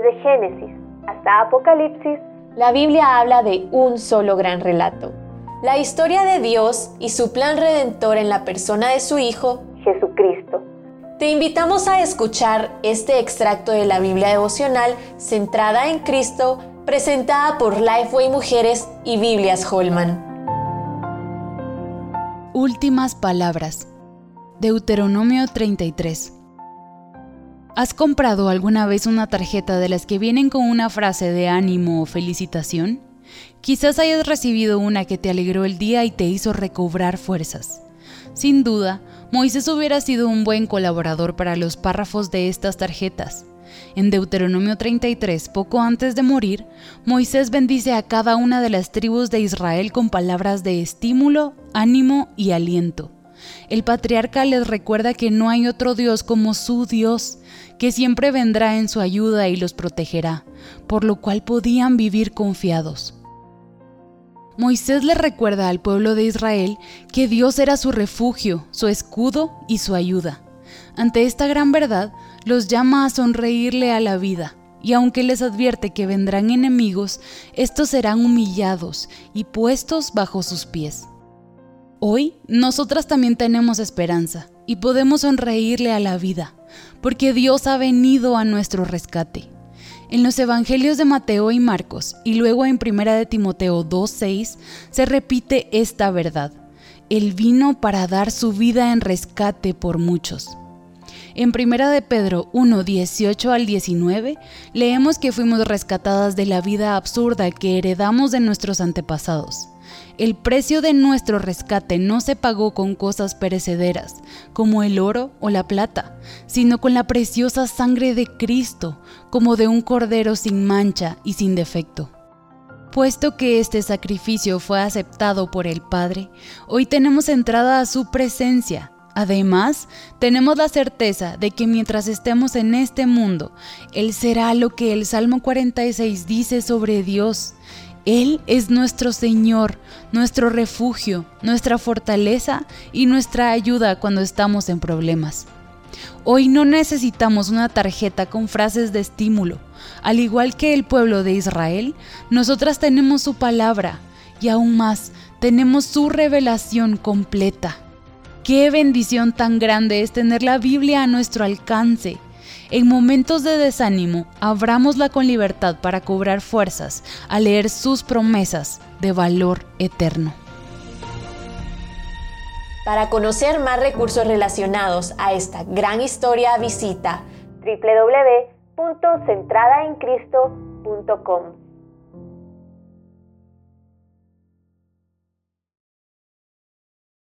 Desde Génesis hasta Apocalipsis, la Biblia habla de un solo gran relato. La historia de Dios y su plan redentor en la persona de su Hijo, Jesucristo. Te invitamos a escuchar este extracto de la Biblia devocional centrada en Cristo, presentada por Lifeway Mujeres y Biblias Holman. Últimas palabras. Deuteronomio 33. ¿Has comprado alguna vez una tarjeta de las que vienen con una frase de ánimo o felicitación? Quizás hayas recibido una que te alegró el día y te hizo recobrar fuerzas. Sin duda, Moisés hubiera sido un buen colaborador para los párrafos de estas tarjetas. En Deuteronomio 33, poco antes de morir, Moisés bendice a cada una de las tribus de Israel con palabras de estímulo, ánimo y aliento. El patriarca les recuerda que no hay otro Dios como su Dios, que siempre vendrá en su ayuda y los protegerá, por lo cual podían vivir confiados. Moisés le recuerda al pueblo de Israel que Dios era su refugio, su escudo y su ayuda. Ante esta gran verdad, los llama a sonreírle a la vida, y aunque les advierte que vendrán enemigos, estos serán humillados y puestos bajo sus pies. Hoy nosotras también tenemos esperanza y podemos sonreírle a la vida, porque Dios ha venido a nuestro rescate. En los evangelios de Mateo y Marcos y luego en 1 de Timoteo 2:6 se repite esta verdad. Él vino para dar su vida en rescate por muchos. En 1 de Pedro 1, 18 al 19, leemos que fuimos rescatadas de la vida absurda que heredamos de nuestros antepasados. El precio de nuestro rescate no se pagó con cosas perecederas, como el oro o la plata, sino con la preciosa sangre de Cristo, como de un cordero sin mancha y sin defecto. Puesto que este sacrificio fue aceptado por el Padre, hoy tenemos entrada a su presencia Además, tenemos la certeza de que mientras estemos en este mundo, Él será lo que el Salmo 46 dice sobre Dios. Él es nuestro Señor, nuestro refugio, nuestra fortaleza y nuestra ayuda cuando estamos en problemas. Hoy no necesitamos una tarjeta con frases de estímulo. Al igual que el pueblo de Israel, nosotras tenemos su palabra y aún más tenemos su revelación completa. Qué bendición tan grande es tener la Biblia a nuestro alcance. En momentos de desánimo, abrámosla con libertad para cobrar fuerzas a leer sus promesas de valor eterno. Para conocer más recursos relacionados a esta gran historia, visita www.centradaencristo.com.